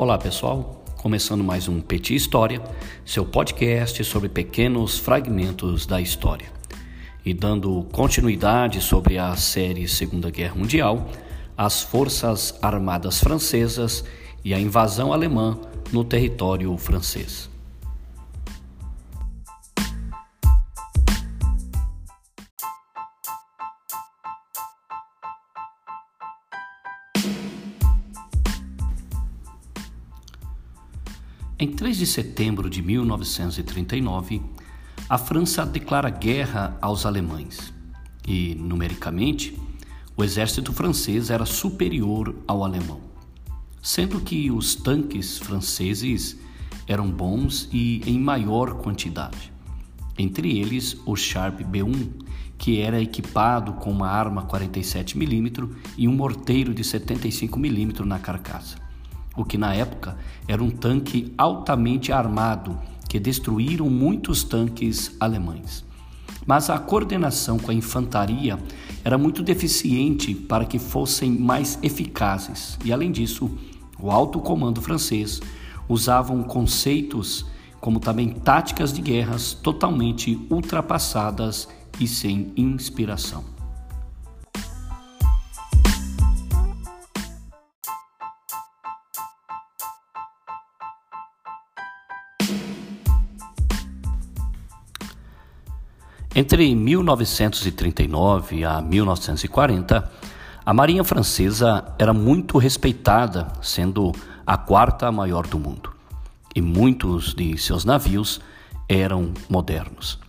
Olá pessoal, começando mais um Petit História, seu podcast sobre pequenos fragmentos da história. E dando continuidade sobre a série Segunda Guerra Mundial, as Forças Armadas Francesas e a invasão alemã no território francês. Em 3 de setembro de 1939, a França declara guerra aos alemães e, numericamente, o exército francês era superior ao alemão, sendo que os tanques franceses eram bons e em maior quantidade. Entre eles, o Sharp B1, que era equipado com uma arma 47mm e um morteiro de 75mm na carcaça o que na época era um tanque altamente armado que destruíram muitos tanques alemães. Mas a coordenação com a infantaria era muito deficiente para que fossem mais eficazes, e além disso, o alto comando francês usavam conceitos como também táticas de guerras totalmente ultrapassadas e sem inspiração. Entre 1939 a 1940, a Marinha Francesa era muito respeitada, sendo a quarta maior do mundo, e muitos de seus navios eram modernos.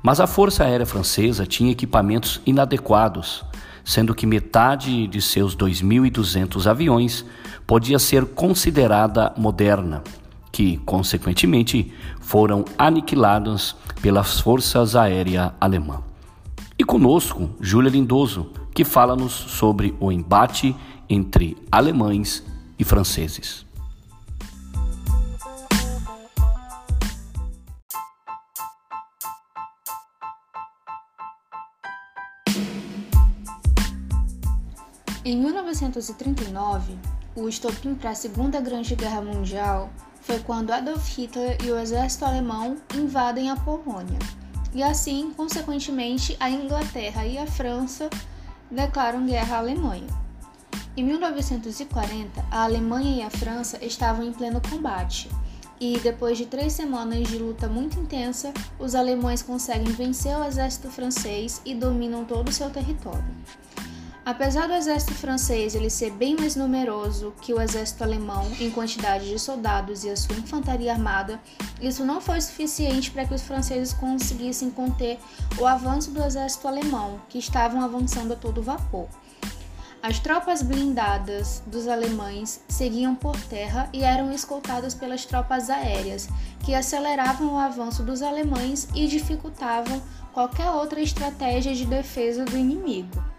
Mas a Força Aérea Francesa tinha equipamentos inadequados, sendo que metade de seus 2.200 aviões podia ser considerada moderna que, consequentemente, foram aniquilados pelas forças aéreas alemãs. E conosco, Júlia Lindoso, que fala-nos sobre o embate entre alemães e franceses. Em 1939, o estopim para a Segunda Grande Guerra Mundial foi quando Adolf Hitler e o exército alemão invadem a Polônia. E assim, consequentemente, a Inglaterra e a França declaram guerra à Alemanha. Em 1940, a Alemanha e a França estavam em pleno combate, e depois de três semanas de luta muito intensa, os alemães conseguem vencer o exército francês e dominam todo o seu território. Apesar do exército francês ele ser bem mais numeroso que o exército alemão em quantidade de soldados e a sua infantaria armada, isso não foi suficiente para que os franceses conseguissem conter o avanço do exército alemão, que estavam avançando a todo vapor. As tropas blindadas dos alemães seguiam por terra e eram escoltadas pelas tropas aéreas, que aceleravam o avanço dos alemães e dificultavam qualquer outra estratégia de defesa do inimigo.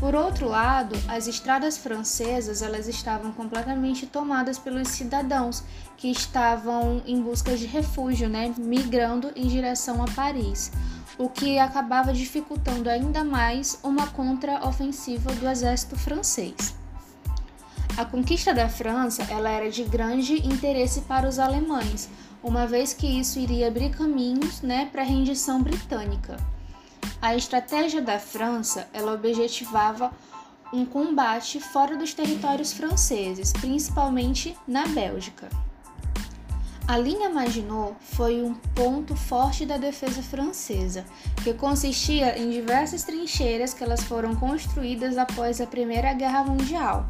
Por outro lado, as estradas francesas elas estavam completamente tomadas pelos cidadãos que estavam em busca de refúgio, né, migrando em direção a Paris, o que acabava dificultando ainda mais uma contraofensiva do exército francês. A conquista da França ela era de grande interesse para os alemães, uma vez que isso iria abrir caminhos né, para a rendição britânica. A estratégia da França, ela objetivava um combate fora dos territórios franceses, principalmente na Bélgica. A linha Maginot foi um ponto forte da defesa francesa, que consistia em diversas trincheiras que elas foram construídas após a Primeira Guerra Mundial,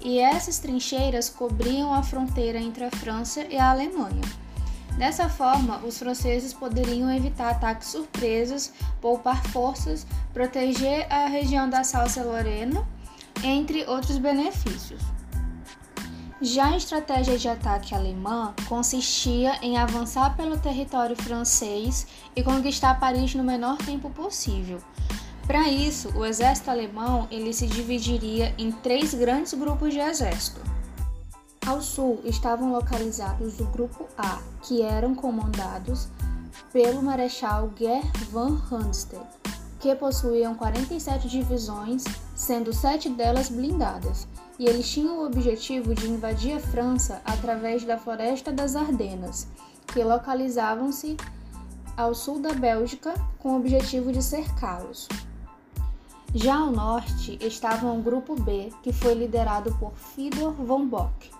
e essas trincheiras cobriam a fronteira entre a França e a Alemanha. Dessa forma, os franceses poderiam evitar ataques surpresos, poupar forças, proteger a região da Alsácia-Lorena, entre outros benefícios. Já a estratégia de ataque alemã consistia em avançar pelo território francês e conquistar Paris no menor tempo possível. Para isso, o exército alemão ele se dividiria em três grandes grupos de exército. Ao sul estavam localizados o Grupo A, que eram comandados pelo Marechal Ger van Rundstedt, que possuíam 47 divisões, sendo sete delas blindadas, e eles tinham o objetivo de invadir a França através da Floresta das Ardenas, que localizavam-se ao sul da Bélgica com o objetivo de cercá-los. Já ao norte estava um grupo B, que foi liderado por Fedor von Bock.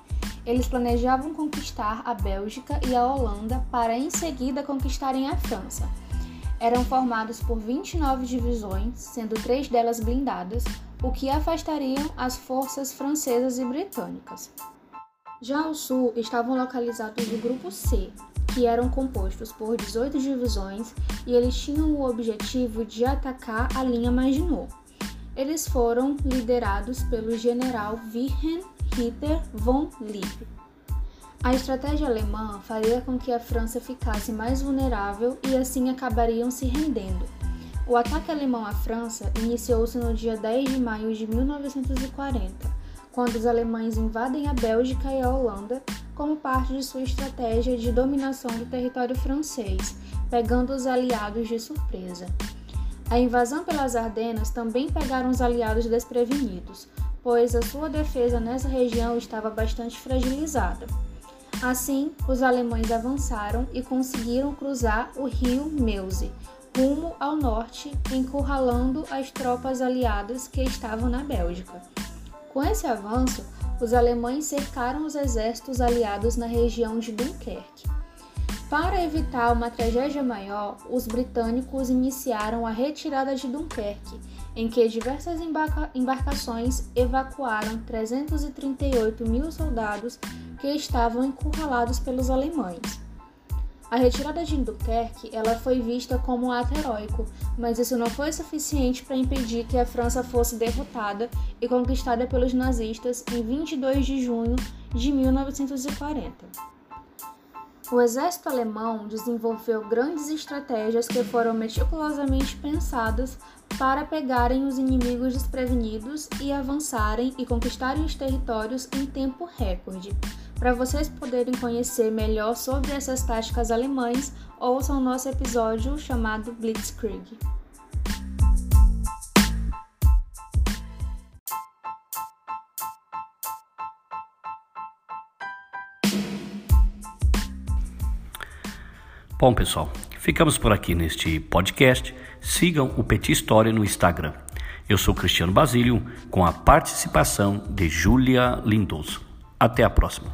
Eles planejavam conquistar a Bélgica e a Holanda para em seguida conquistarem a França. Eram formados por 29 divisões, sendo três delas blindadas, o que afastariam as forças francesas e britânicas. Já ao sul estavam localizados o grupo C, que eram compostos por 18 divisões e eles tinham o objetivo de atacar a linha Maginot. Eles foram liderados pelo general Wilhelm Ritter von Lippe. A estratégia alemã faria com que a França ficasse mais vulnerável e assim acabariam se rendendo. O ataque alemão à França iniciou-se no dia 10 de maio de 1940, quando os alemães invadem a Bélgica e a Holanda como parte de sua estratégia de dominação do território francês, pegando os aliados de surpresa. A invasão pelas Ardenas também pegaram os aliados desprevenidos, pois a sua defesa nessa região estava bastante fragilizada. Assim, os alemães avançaram e conseguiram cruzar o rio Meuse, rumo ao norte, encurralando as tropas aliadas que estavam na Bélgica. Com esse avanço, os alemães cercaram os exércitos aliados na região de Dunkerque. Para evitar uma tragédia maior, os britânicos iniciaram a retirada de Dunkerque, em que diversas embarca embarcações evacuaram 338 mil soldados que estavam encurralados pelos alemães. A retirada de Dunkerque ela foi vista como um ato heróico, mas isso não foi suficiente para impedir que a França fosse derrotada e conquistada pelos nazistas em 22 de junho de 1940. O exército alemão desenvolveu grandes estratégias que foram meticulosamente pensadas para pegarem os inimigos desprevenidos e avançarem e conquistarem os territórios em tempo recorde. Para vocês poderem conhecer melhor sobre essas táticas alemães, ouçam nosso episódio chamado Blitzkrieg. Bom, pessoal, ficamos por aqui neste podcast. Sigam o Petit História no Instagram. Eu sou Cristiano Basílio, com a participação de Júlia Lindoso. Até a próxima.